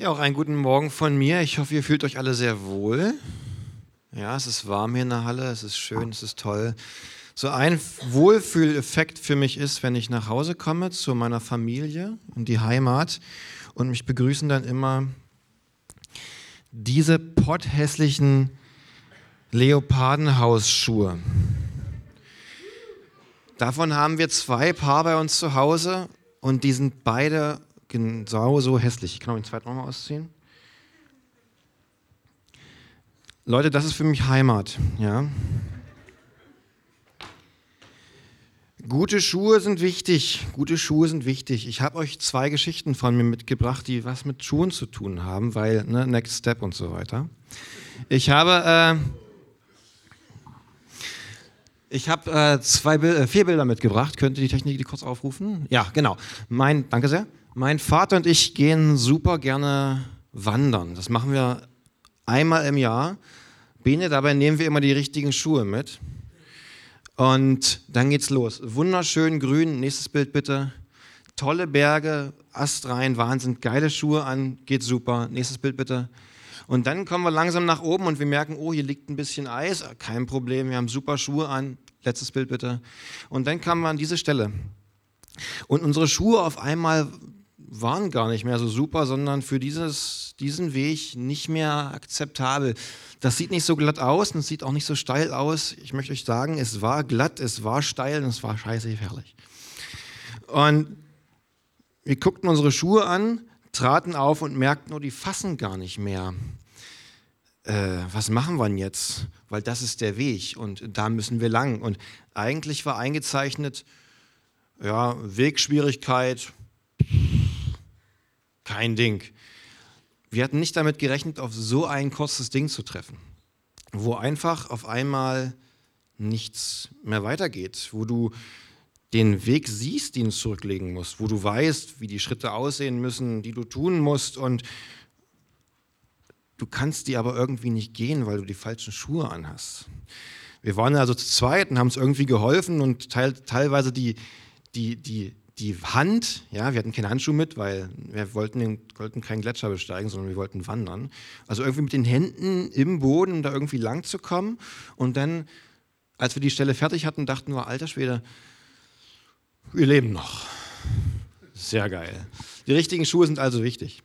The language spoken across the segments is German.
Ja, auch einen guten Morgen von mir. Ich hoffe, ihr fühlt euch alle sehr wohl. Ja, es ist warm hier in der Halle, es ist schön, es ist toll. So ein Wohlfühleffekt für mich ist, wenn ich nach Hause komme zu meiner Familie in die Heimat und mich begrüßen dann immer diese potthässlichen Leopardenhausschuhe. Davon haben wir zwei Paar bei uns zu Hause und die sind beide genau so hässlich. Ich kann auch den zweiten nochmal ausziehen. Leute, das ist für mich Heimat, ja. Gute Schuhe sind wichtig. Gute Schuhe sind wichtig. Ich habe euch zwei Geschichten von mir mitgebracht, die was mit Schuhen zu tun haben, weil ne, Next Step und so weiter. Ich habe äh, ich habe äh, zwei, äh, vier Bilder mitgebracht. Könnte die Technik die kurz aufrufen? Ja, genau. Mein, danke sehr. Mein Vater und ich gehen super gerne wandern. Das machen wir einmal im Jahr. Bene, dabei nehmen wir immer die richtigen Schuhe mit. Und dann geht's los. Wunderschön grün. Nächstes Bild bitte. Tolle Berge, astrein, Wahnsinn, geile Schuhe an, geht super. Nächstes Bild bitte. Und dann kommen wir langsam nach oben und wir merken, oh, hier liegt ein bisschen Eis. Kein Problem, wir haben super Schuhe an. Letztes Bild bitte. Und dann kamen wir an diese Stelle. Und unsere Schuhe auf einmal waren gar nicht mehr so super, sondern für dieses, diesen Weg nicht mehr akzeptabel. Das sieht nicht so glatt aus und es sieht auch nicht so steil aus. Ich möchte euch sagen, es war glatt, es war steil und es war scheiße gefährlich. Und wir guckten unsere Schuhe an, traten auf und merkten, oh, die fassen gar nicht mehr. Äh, was machen wir denn jetzt? Weil das ist der Weg und da müssen wir lang. Und eigentlich war eingezeichnet, ja, Wegschwierigkeit, kein Ding. Wir hatten nicht damit gerechnet, auf so ein kurzes Ding zu treffen, wo einfach auf einmal nichts mehr weitergeht, wo du den Weg siehst, den du zurücklegen musst, wo du weißt, wie die Schritte aussehen müssen, die du tun musst und du kannst die aber irgendwie nicht gehen, weil du die falschen Schuhe anhast. Wir waren also zu zweit und haben uns irgendwie geholfen und teil, teilweise die, die, die die Hand, ja, wir hatten keine Handschuhe mit, weil wir wollten, wollten keinen Gletscher besteigen, sondern wir wollten wandern. Also irgendwie mit den Händen im Boden, um da irgendwie lang zu kommen. Und dann, als wir die Stelle fertig hatten, dachten wir, alter Schwede, wir leben noch. Sehr geil. Die richtigen Schuhe sind also wichtig.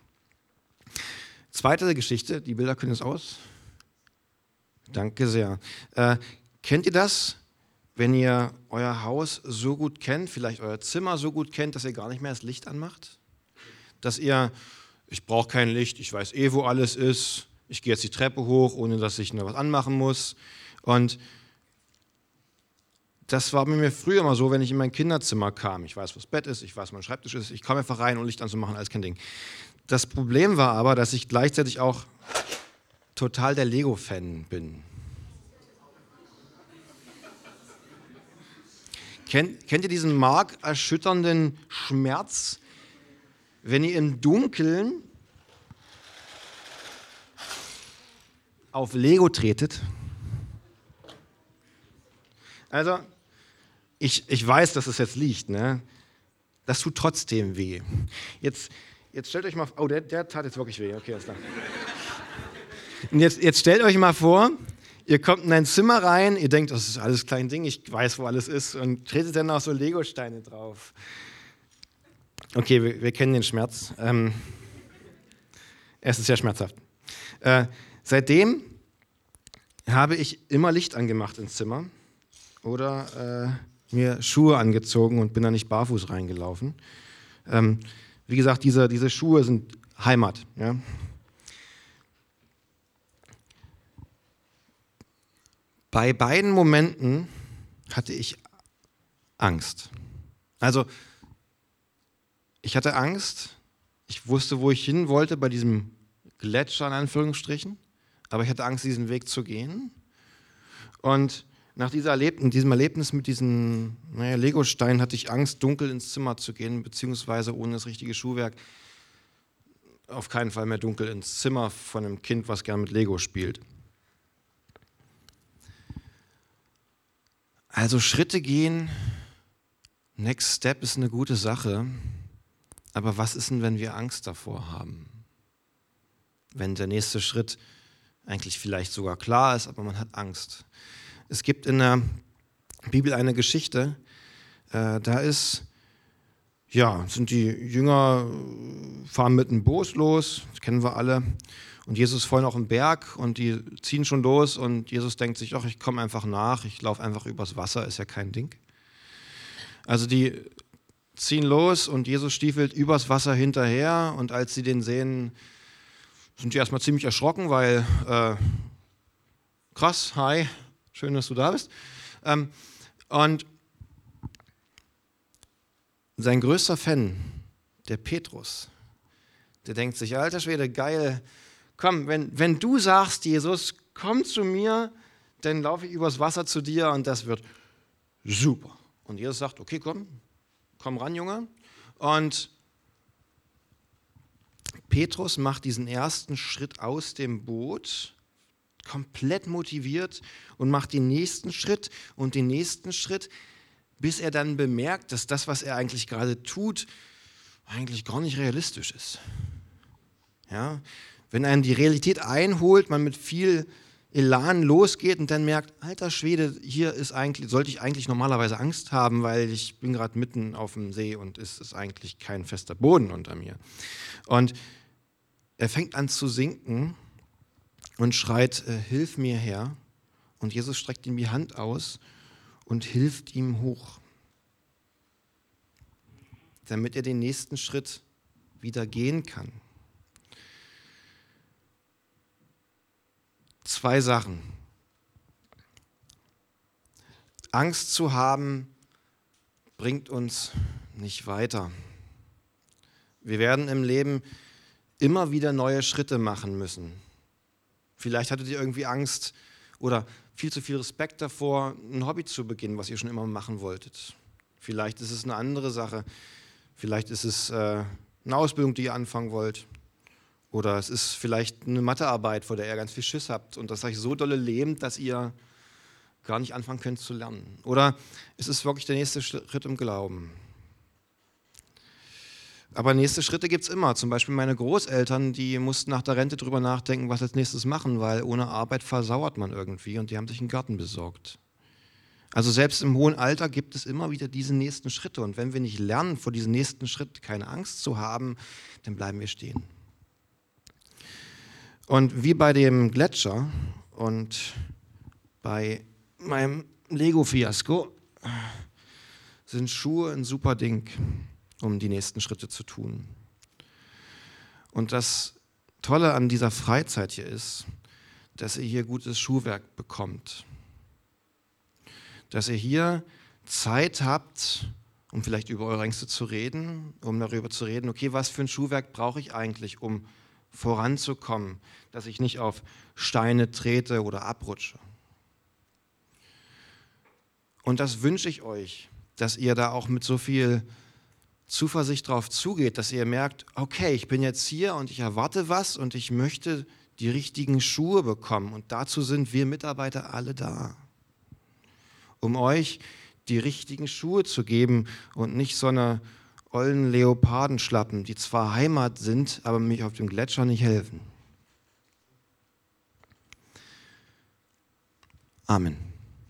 Zweite Geschichte, die Bilder können es aus. Danke sehr. Äh, kennt ihr das? Wenn ihr euer Haus so gut kennt, vielleicht euer Zimmer so gut kennt, dass ihr gar nicht mehr das Licht anmacht? Dass ihr, ich brauche kein Licht, ich weiß eh, wo alles ist, ich gehe jetzt die Treppe hoch, ohne dass ich noch was anmachen muss. Und das war bei mir früher immer so, wenn ich in mein Kinderzimmer kam. Ich weiß, wo das Bett ist, ich weiß, wo mein Schreibtisch ist, ich kam einfach rein, um Licht anzumachen, alles kein Ding. Das Problem war aber, dass ich gleichzeitig auch total der Lego-Fan bin. Kennt, kennt ihr diesen markerschütternden Schmerz, wenn ihr im Dunkeln auf Lego tretet? Also, ich, ich weiß, dass es jetzt liegt, ne? Das tut trotzdem weh. Jetzt, jetzt stellt euch mal, oh, der, der tat jetzt wirklich weh, okay, ist klar. Und jetzt, jetzt stellt euch mal vor, Ihr kommt in ein Zimmer rein, ihr denkt, das ist alles klein Ding, ich weiß, wo alles ist, und tretet dann auch so Legosteine drauf. Okay, wir, wir kennen den Schmerz. Ähm, es ist sehr schmerzhaft. Äh, seitdem habe ich immer Licht angemacht ins Zimmer oder äh, mir Schuhe angezogen und bin da nicht barfuß reingelaufen. Ähm, wie gesagt, diese, diese Schuhe sind Heimat. Ja? Bei beiden Momenten hatte ich Angst. Also ich hatte Angst, ich wusste, wo ich hin wollte bei diesem Gletscher in Anführungsstrichen, aber ich hatte Angst, diesen Weg zu gehen. Und nach Erlebnis, diesem Erlebnis mit diesen naja, Legosteinen hatte ich Angst, dunkel ins Zimmer zu gehen, beziehungsweise ohne das richtige Schuhwerk auf keinen Fall mehr dunkel ins Zimmer von einem Kind, was gern mit Lego spielt. Also Schritte gehen, Next Step ist eine gute Sache, aber was ist denn, wenn wir Angst davor haben? wenn der nächste Schritt eigentlich vielleicht sogar klar ist, aber man hat Angst. Es gibt in der Bibel eine Geschichte, äh, da ist, ja, sind die Jünger, fahren mit einem Boot los, das kennen wir alle, und Jesus ist vorhin auf dem Berg und die ziehen schon los und Jesus denkt sich, ach, ich komme einfach nach, ich laufe einfach übers Wasser, ist ja kein Ding. Also die ziehen los und Jesus stiefelt übers Wasser hinterher und als sie den sehen, sind die erstmal ziemlich erschrocken, weil äh, krass, hi, schön, dass du da bist. Ähm, und sein größter Fan, der Petrus, der denkt sich, alter Schwede, geil, komm, wenn, wenn du sagst, Jesus, komm zu mir, dann laufe ich übers Wasser zu dir und das wird super. Und Jesus sagt, okay, komm, komm ran, Junge. Und Petrus macht diesen ersten Schritt aus dem Boot, komplett motiviert und macht den nächsten Schritt und den nächsten Schritt, bis er dann bemerkt, dass das, was er eigentlich gerade tut, eigentlich gar nicht realistisch ist. Ja? Wenn einen die Realität einholt, man mit viel Elan losgeht und dann merkt, alter Schwede, hier ist eigentlich, sollte ich eigentlich normalerweise Angst haben, weil ich bin gerade mitten auf dem See und es ist eigentlich kein fester Boden unter mir. Und er fängt an zu sinken und schreit, äh, hilf mir her. Und Jesus streckt ihm die Hand aus und hilft ihm hoch, damit er den nächsten Schritt wieder gehen kann. zwei Sachen. Angst zu haben bringt uns nicht weiter. Wir werden im Leben immer wieder neue Schritte machen müssen. Vielleicht hattet ihr irgendwie Angst oder viel zu viel Respekt davor, ein Hobby zu beginnen, was ihr schon immer machen wolltet. Vielleicht ist es eine andere Sache. Vielleicht ist es äh, eine Ausbildung, die ihr anfangen wollt. Oder es ist vielleicht eine Mathearbeit, vor der ihr ganz viel Schiss habt und das euch so dolle lähmt, dass ihr gar nicht anfangen könnt zu lernen. Oder es ist wirklich der nächste Schritt im Glauben. Aber nächste Schritte gibt es immer. Zum Beispiel meine Großeltern, die mussten nach der Rente drüber nachdenken, was als nächstes machen, weil ohne Arbeit versauert man irgendwie und die haben sich einen Garten besorgt. Also selbst im hohen Alter gibt es immer wieder diese nächsten Schritte. Und wenn wir nicht lernen, vor diesem nächsten Schritt keine Angst zu haben, dann bleiben wir stehen. Und wie bei dem Gletscher und bei meinem Lego-Fiasko sind Schuhe ein super Ding, um die nächsten Schritte zu tun. Und das Tolle an dieser Freizeit hier ist, dass ihr hier gutes Schuhwerk bekommt. Dass ihr hier Zeit habt, um vielleicht über eure Ängste zu reden, um darüber zu reden, okay, was für ein Schuhwerk brauche ich eigentlich, um voranzukommen, dass ich nicht auf Steine trete oder abrutsche. Und das wünsche ich euch, dass ihr da auch mit so viel Zuversicht drauf zugeht, dass ihr merkt, okay, ich bin jetzt hier und ich erwarte was und ich möchte die richtigen Schuhe bekommen. Und dazu sind wir Mitarbeiter alle da, um euch die richtigen Schuhe zu geben und nicht so eine ollen Leopardenschlappen, die zwar Heimat sind, aber mich auf dem Gletscher nicht helfen. Amen.